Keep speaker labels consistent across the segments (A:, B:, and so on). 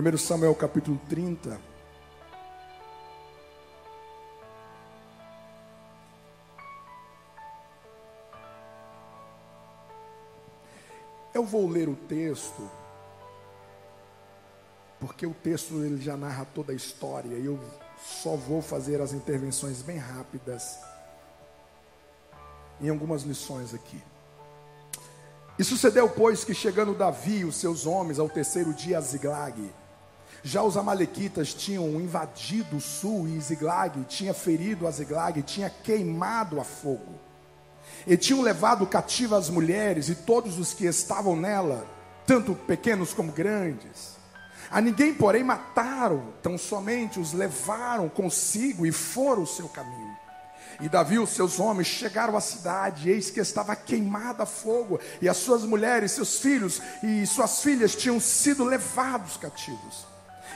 A: 1 Samuel capítulo 30. Eu vou ler o texto, porque o texto ele já narra toda a história e eu só vou fazer as intervenções bem rápidas em algumas lições aqui. E sucedeu, pois, que chegando Davi e os seus homens ao terceiro dia a Ziglag, já os amalequitas tinham invadido o sul e Ziglag tinha ferido a Ziglag, tinha queimado a fogo. E tinham levado cativa as mulheres e todos os que estavam nela, tanto pequenos como grandes. A ninguém, porém, mataram, tão somente os levaram consigo e foram o seu caminho. E Davi e os seus homens chegaram à cidade, e eis que estava queimada a fogo, e as suas mulheres, seus filhos e suas filhas tinham sido levados cativos.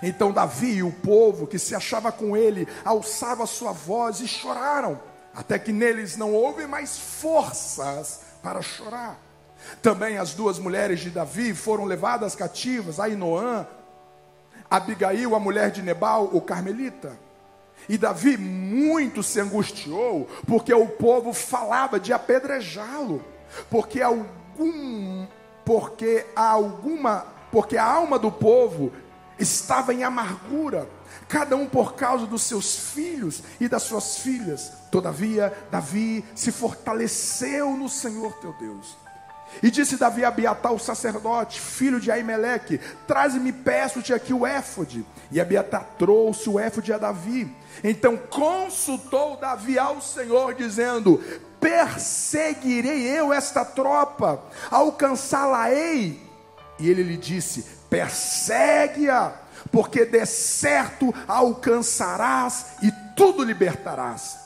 A: Então Davi e o povo que se achava com ele alçava sua voz e choraram, até que neles não houve mais forças para chorar. Também as duas mulheres de Davi foram levadas cativas, Ainoã, Abigail, a mulher de Nebal, o carmelita. E Davi muito se angustiou, porque o povo falava de apedrejá-lo, porque algum, porque alguma, porque a alma do povo estava em amargura, cada um por causa dos seus filhos e das suas filhas. Todavia, Davi se fortaleceu no Senhor teu Deus e disse Davi a Abiatar, o sacerdote, filho de Aimeleque: Traze-me, peço-te aqui o éfode. E Abiatar trouxe o éfode a Davi. Então consultou Davi ao Senhor, dizendo: Perseguirei eu esta tropa, alcançá-la-ei. E ele lhe disse: Persegue-a, porque de certo alcançarás e tudo libertarás.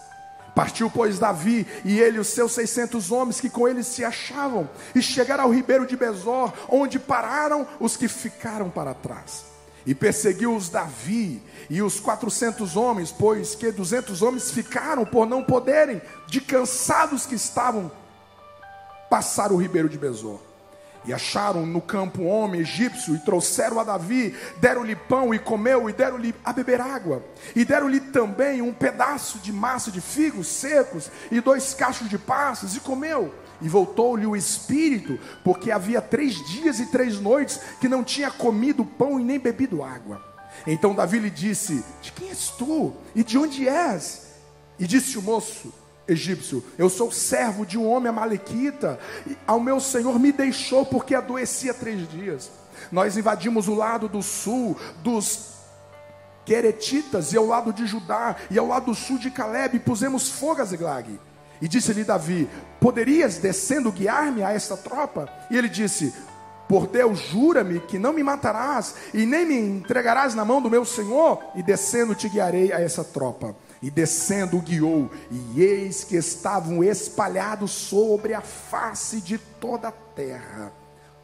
A: Partiu, pois, Davi e ele, os seus seiscentos homens que com ele se achavam, e chegaram ao ribeiro de Bezor, onde pararam os que ficaram para trás. E perseguiu-os Davi e os quatrocentos homens, pois que duzentos homens ficaram por não poderem, de cansados que estavam, passar o ribeiro de Bezor. E acharam no campo um homem egípcio e trouxeram a Davi, deram-lhe pão e comeu, e deram-lhe a beber água. E deram-lhe também um pedaço de massa de figos secos e dois cachos de passas, e comeu. E voltou-lhe o espírito, porque havia três dias e três noites que não tinha comido pão e nem bebido água. Então Davi lhe disse: De quem és tu? E de onde és? E disse o moço: egípcio, eu sou servo de um homem amalequita, ao meu senhor me deixou porque adoecia três dias. Nós invadimos o lado do sul dos Queretitas e ao lado de Judá e ao lado sul de Caleb e pusemos fogo a Ziglag. E disse-lhe Davi: Poderias descendo guiar-me a esta tropa? E ele disse: Por Deus, jura-me que não me matarás e nem me entregarás na mão do meu senhor, e descendo te guiarei a essa tropa. E descendo guiou, e eis que estavam espalhados sobre a face de toda a terra,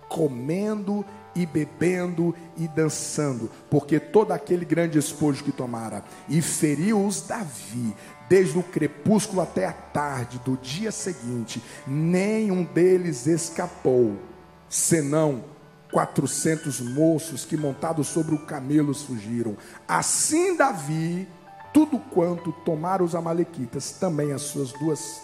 A: comendo e bebendo e dançando, porque todo aquele grande esposo que tomara, e feriu-os Davi, desde o crepúsculo até a tarde do dia seguinte, nenhum deles escapou, senão quatrocentos moços que montados sobre o camelos fugiram. Assim Davi tudo quanto tomaram os amalequitas, também as suas duas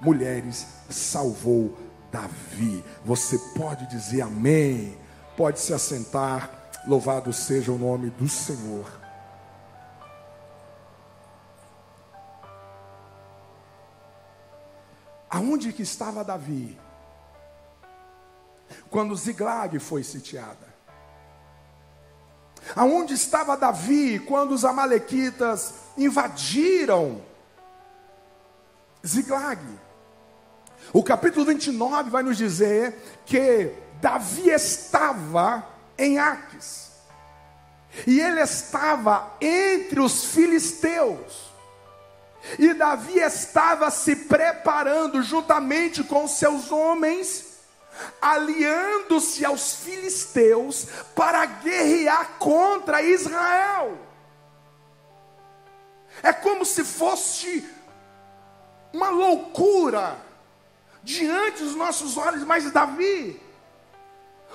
A: mulheres salvou Davi. Você pode dizer amém, pode se assentar, louvado seja o nome do Senhor. Aonde que estava Davi? Quando Ziglag foi sitiada. Aonde estava Davi quando os amalequitas invadiram Ziglag? O capítulo 29 vai nos dizer que Davi estava em Aques. E ele estava entre os filisteus. E Davi estava se preparando juntamente com seus homens aliando-se aos filisteus para guerrear contra Israel. É como se fosse uma loucura diante dos nossos olhos, mas Davi,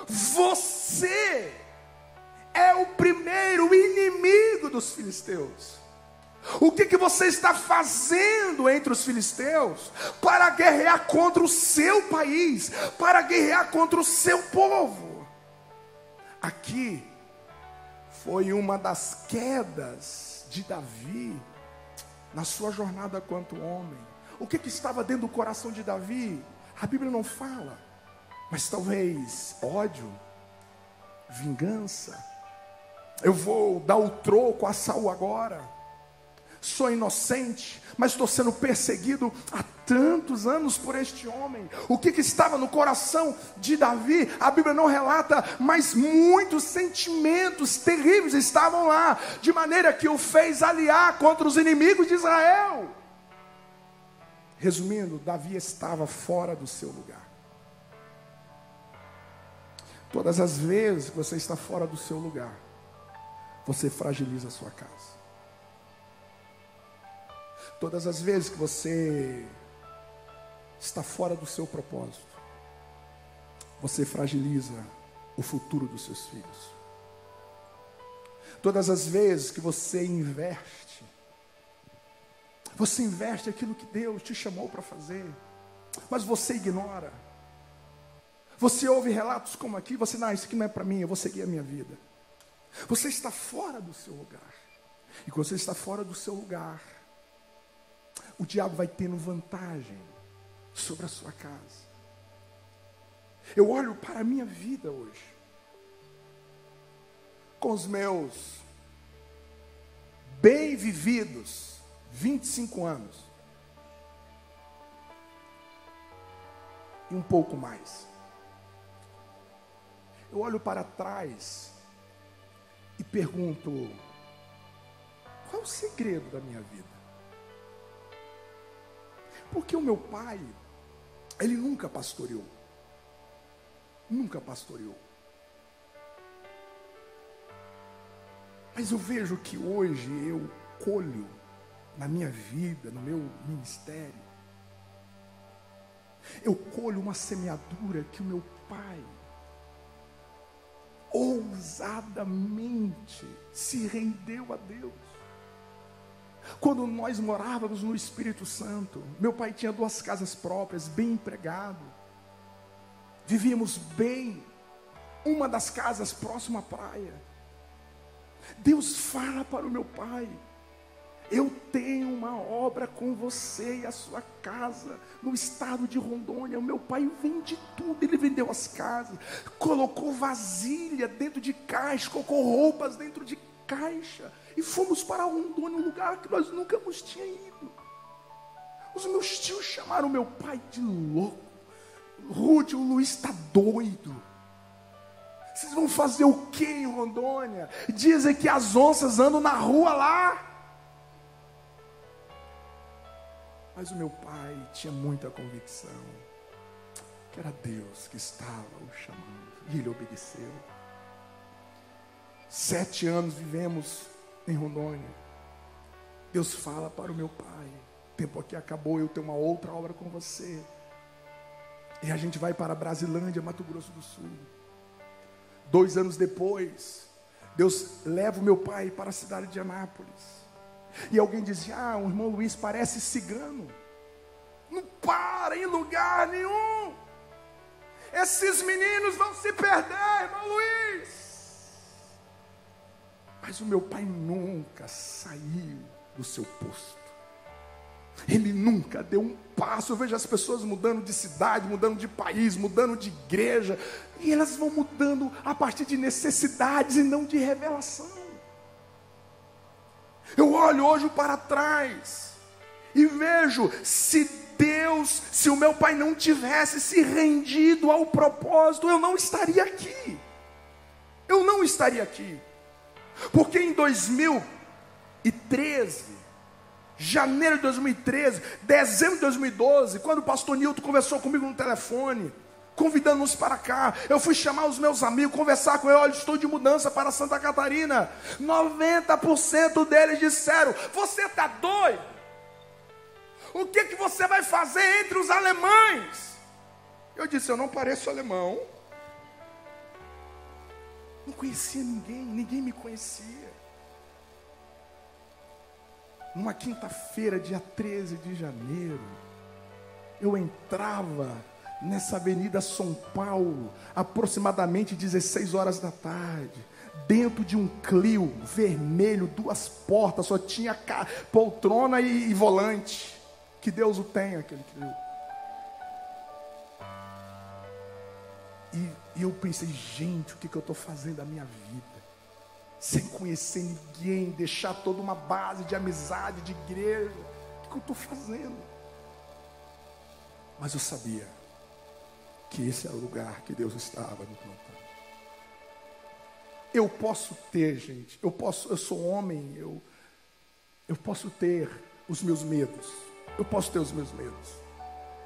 A: você é o primeiro dos filisteus? O que, que você está fazendo entre os filisteus para guerrear contra o seu país, para guerrear contra o seu povo? Aqui foi uma das quedas de Davi na sua jornada quanto homem. O que, que estava dentro do coração de Davi? A Bíblia não fala, mas talvez ódio, vingança. Eu vou dar o troco a Saul agora sou inocente, mas estou sendo perseguido há tantos anos por este homem. O que, que, estava no coração de Davi? A Bíblia não relata, mas muitos sentimentos terríveis estavam lá, de maneira que o fez aliar contra os inimigos de Israel. Resumindo, Davi estava fora do seu lugar. Todas as vezes que você está fora do seu lugar, você fragiliza a sua casa. Todas as vezes que você está fora do seu propósito, você fragiliza o futuro dos seus filhos. Todas as vezes que você investe, você investe aquilo que Deus te chamou para fazer, mas você ignora. Você ouve relatos como aqui, você, não, isso aqui não é para mim, eu vou seguir a minha vida. Você está fora do seu lugar. E quando você está fora do seu lugar, o diabo vai tendo vantagem sobre a sua casa. Eu olho para a minha vida hoje, com os meus bem vividos 25 anos, e um pouco mais. Eu olho para trás e pergunto: qual o segredo da minha vida? Porque o meu pai, ele nunca pastoreou. Nunca pastoreou. Mas eu vejo que hoje eu colho na minha vida, no meu ministério, eu colho uma semeadura que o meu pai ousadamente se rendeu a Deus. Quando nós morávamos no Espírito Santo, meu pai tinha duas casas próprias, bem empregado. Vivíamos bem. Uma das casas próxima à praia. Deus fala para o meu pai: Eu tenho uma obra com você e a sua casa no estado de Rondônia. O meu pai vende tudo, ele vendeu as casas, colocou vasilha dentro de caixa, colocou roupas dentro de caixa e fomos para Rondônia, um lugar que nós nunca nos tinha ido. Os meus tios chamaram meu pai de louco. Rude, o Luiz está doido. Vocês vão fazer o que em Rondônia? Dizem que as onças andam na rua lá. Mas o meu pai tinha muita convicção que era Deus que estava o chamando. E ele obedeceu. Sete anos vivemos em Rondônia. Deus fala para o meu pai: o tempo aqui acabou, eu tenho uma outra obra com você. E a gente vai para Brasilândia, Mato Grosso do Sul. Dois anos depois, Deus leva o meu pai para a cidade de Anápolis. E alguém dizia: Ah, o irmão Luiz parece cigano. Não para em lugar nenhum. Esses meninos vão se perder, irmão Luiz. Mas o meu pai nunca saiu do seu posto. Ele nunca deu um passo. Eu vejo as pessoas mudando de cidade, mudando de país, mudando de igreja. E elas vão mudando a partir de necessidades e não de revelação. Eu olho hoje para trás e vejo se Deus, se o meu pai não tivesse se rendido ao propósito, eu não estaria aqui. Eu não estaria aqui. Porque em 2013, janeiro de 2013, dezembro de 2012, quando o pastor Nilton conversou comigo no telefone, convidando-nos para cá. Eu fui chamar os meus amigos, conversar com eles. Olha, estou de mudança para Santa Catarina. 90% deles disseram: Você está doido? O que, que você vai fazer entre os alemães? Eu disse: Eu não pareço alemão. Não conhecia ninguém, ninguém me conhecia. numa quinta-feira, dia 13 de janeiro, eu entrava nessa Avenida São Paulo, aproximadamente 16 horas da tarde, dentro de um Clio vermelho, duas portas, só tinha poltrona e, e volante. Que Deus o tenha, aquele Clio. E, eu pensei, gente, o que, que eu estou fazendo da minha vida? Sem conhecer ninguém, deixar toda uma base de amizade, de igreja. O que, que eu estou fazendo? Mas eu sabia que esse era o lugar que Deus estava me plantando. Eu posso ter, gente, eu posso, eu sou homem, eu, eu posso ter os meus medos, eu posso ter os meus medos,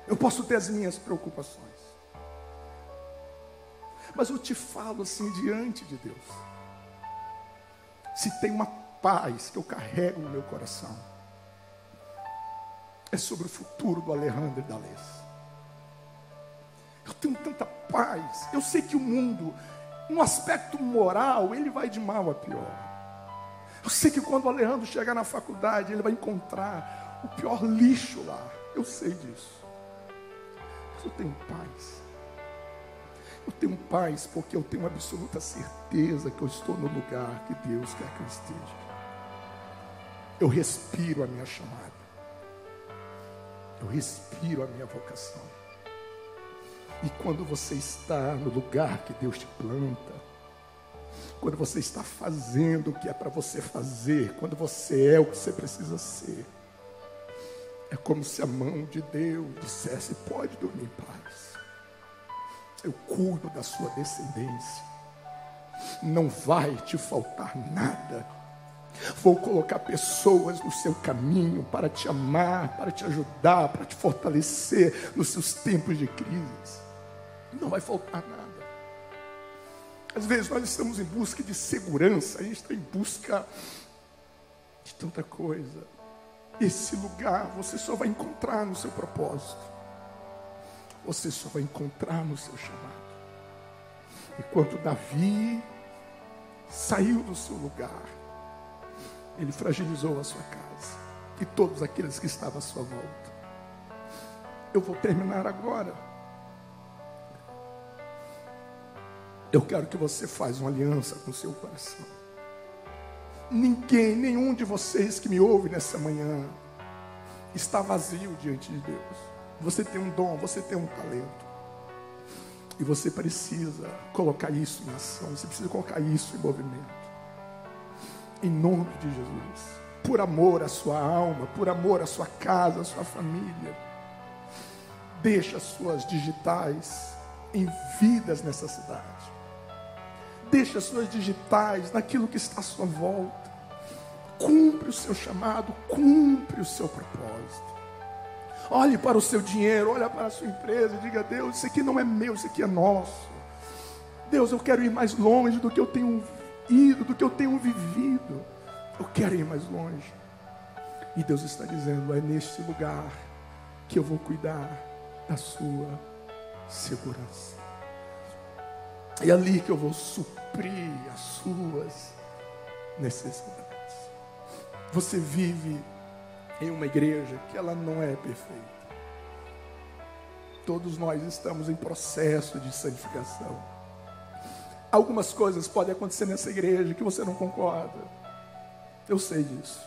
A: eu posso ter as minhas preocupações. Mas eu te falo assim diante de Deus. Se tem uma paz que eu carrego no meu coração, é sobre o futuro do Alejandro da Alessa. Eu tenho tanta paz. Eu sei que o mundo, no aspecto moral, ele vai de mal a pior. Eu sei que quando o Alejandro chegar na faculdade, ele vai encontrar o pior lixo lá. Eu sei disso. Mas eu tenho paz. Eu tenho paz porque eu tenho absoluta certeza que eu estou no lugar que Deus quer que eu esteja. Eu respiro a minha chamada. Eu respiro a minha vocação. E quando você está no lugar que Deus te planta, quando você está fazendo o que é para você fazer, quando você é o que você precisa ser, é como se a mão de Deus dissesse: pode dormir em paz. Eu cuido da sua descendência. Não vai te faltar nada. Vou colocar pessoas no seu caminho para te amar, para te ajudar, para te fortalecer nos seus tempos de crise não vai faltar nada. Às vezes nós estamos em busca de segurança, a gente está em busca de tanta coisa. Esse lugar você só vai encontrar no seu propósito, você só vai encontrar no seu chamado. Enquanto Davi saiu do seu lugar, ele fragilizou a sua casa e todos aqueles que estavam à sua volta. Eu vou terminar agora. Eu quero que você faça uma aliança com o seu coração. Ninguém, nenhum de vocês que me ouve nessa manhã, está vazio diante de Deus. Você tem um dom, você tem um talento. E você precisa colocar isso em ação, você precisa colocar isso em movimento. Em nome de Jesus. Por amor à sua alma, por amor à sua casa, à sua família. Deixa as suas digitais em vidas nessa cidade. Deixe as suas digitais naquilo que está à sua volta. Cumpre o seu chamado, cumpre o seu propósito. Olhe para o seu dinheiro, olhe para a sua empresa diga: Deus, isso aqui não é meu, isso aqui é nosso. Deus, eu quero ir mais longe do que eu tenho ido, do que eu tenho vivido. Eu quero ir mais longe. E Deus está dizendo: é neste lugar que eu vou cuidar da sua segurança. É ali que eu vou suprir as suas necessidades. Você vive em uma igreja que ela não é perfeita. Todos nós estamos em processo de santificação. Algumas coisas podem acontecer nessa igreja que você não concorda. Eu sei disso.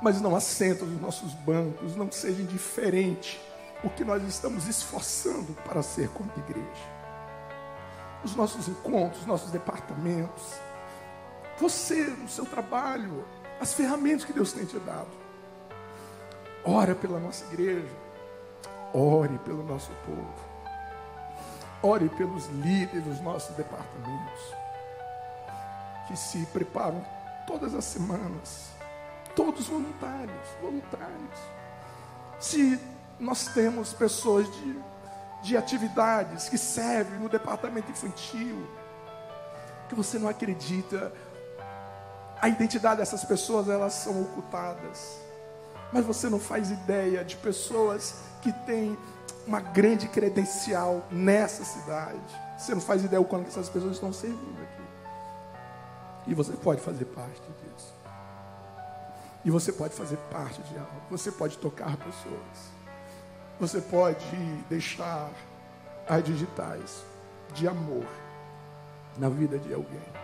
A: Mas não assenta nos nossos bancos, não seja indiferente o que nós estamos esforçando para ser como igreja os nossos encontros, os nossos departamentos. Você, no seu trabalho, as ferramentas que Deus tem te dado. Ora pela nossa igreja. Ore pelo nosso povo. Ore pelos líderes dos nossos departamentos. Que se preparam todas as semanas. Todos voluntários, voluntários. Se nós temos pessoas de de atividades que servem no departamento infantil, que você não acredita. A identidade dessas pessoas, elas são ocultadas. Mas você não faz ideia de pessoas que têm uma grande credencial nessa cidade. Você não faz ideia o quanto essas pessoas estão servindo aqui. E você pode fazer parte disso. E você pode fazer parte de algo. Você pode tocar pessoas. Você pode deixar as digitais de amor na vida de alguém.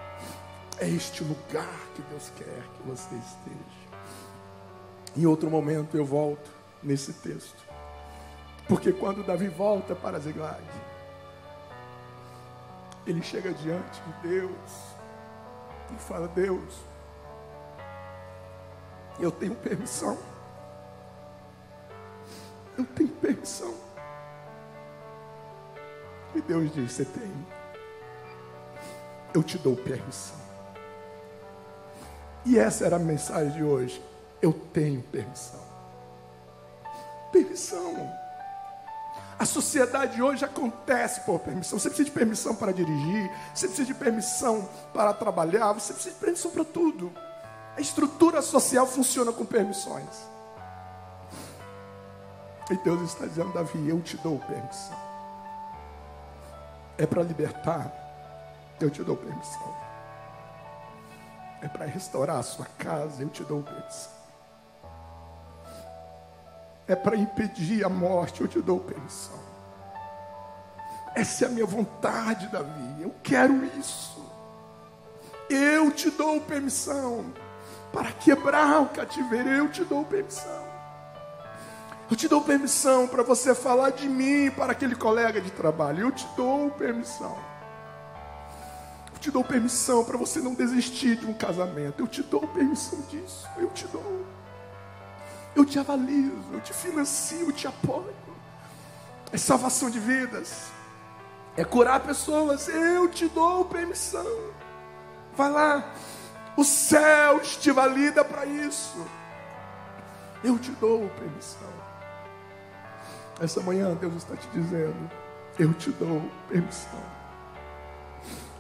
A: É este lugar que Deus quer que você esteja. Em outro momento eu volto nesse texto. Porque quando Davi volta para Ziglag, ele chega diante de Deus e fala: Deus, eu tenho permissão. Eu tenho permissão. E Deus diz: Você tem. Eu te dou permissão. E essa era a mensagem de hoje. Eu tenho permissão. Permissão. A sociedade hoje acontece por permissão. Você precisa de permissão para dirigir, você precisa de permissão para trabalhar, você precisa de permissão para tudo. A estrutura social funciona com permissões. E Deus está dizendo, Davi, eu te dou permissão. É para libertar, eu te dou permissão. É para restaurar a sua casa, eu te dou permissão é para impedir a morte, eu te dou permissão. Essa é a minha vontade, Davi. Eu quero isso. Eu te dou permissão para quebrar o cativeiro. Eu te dou permissão. Eu te dou permissão para você falar de mim para aquele colega de trabalho. Eu te dou permissão. Te dou permissão para você não desistir de um casamento. Eu te dou permissão disso. Eu te dou. Eu te avalizo, eu te financio, eu te apoio. É salvação de vidas. É curar pessoas. Eu te dou permissão. Vai lá. O céu te valida para isso. Eu te dou permissão. Essa manhã Deus está te dizendo: Eu te dou permissão.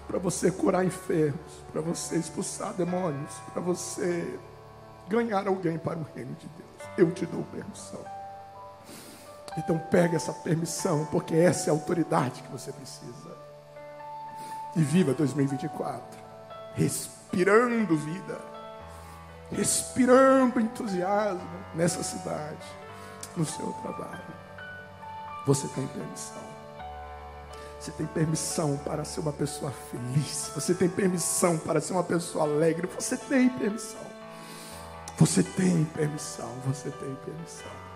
A: Para você curar enfermos, para você expulsar demônios, para você ganhar alguém para o reino de Deus eu te dou permissão. Então pega essa permissão, porque essa é a autoridade que você precisa. E viva 2024, respirando vida, respirando entusiasmo nessa cidade, no seu trabalho. Você tem permissão. Você tem permissão para ser uma pessoa feliz. Você tem permissão para ser uma pessoa alegre. Você tem permissão. Você tem permissão, você tem permissão.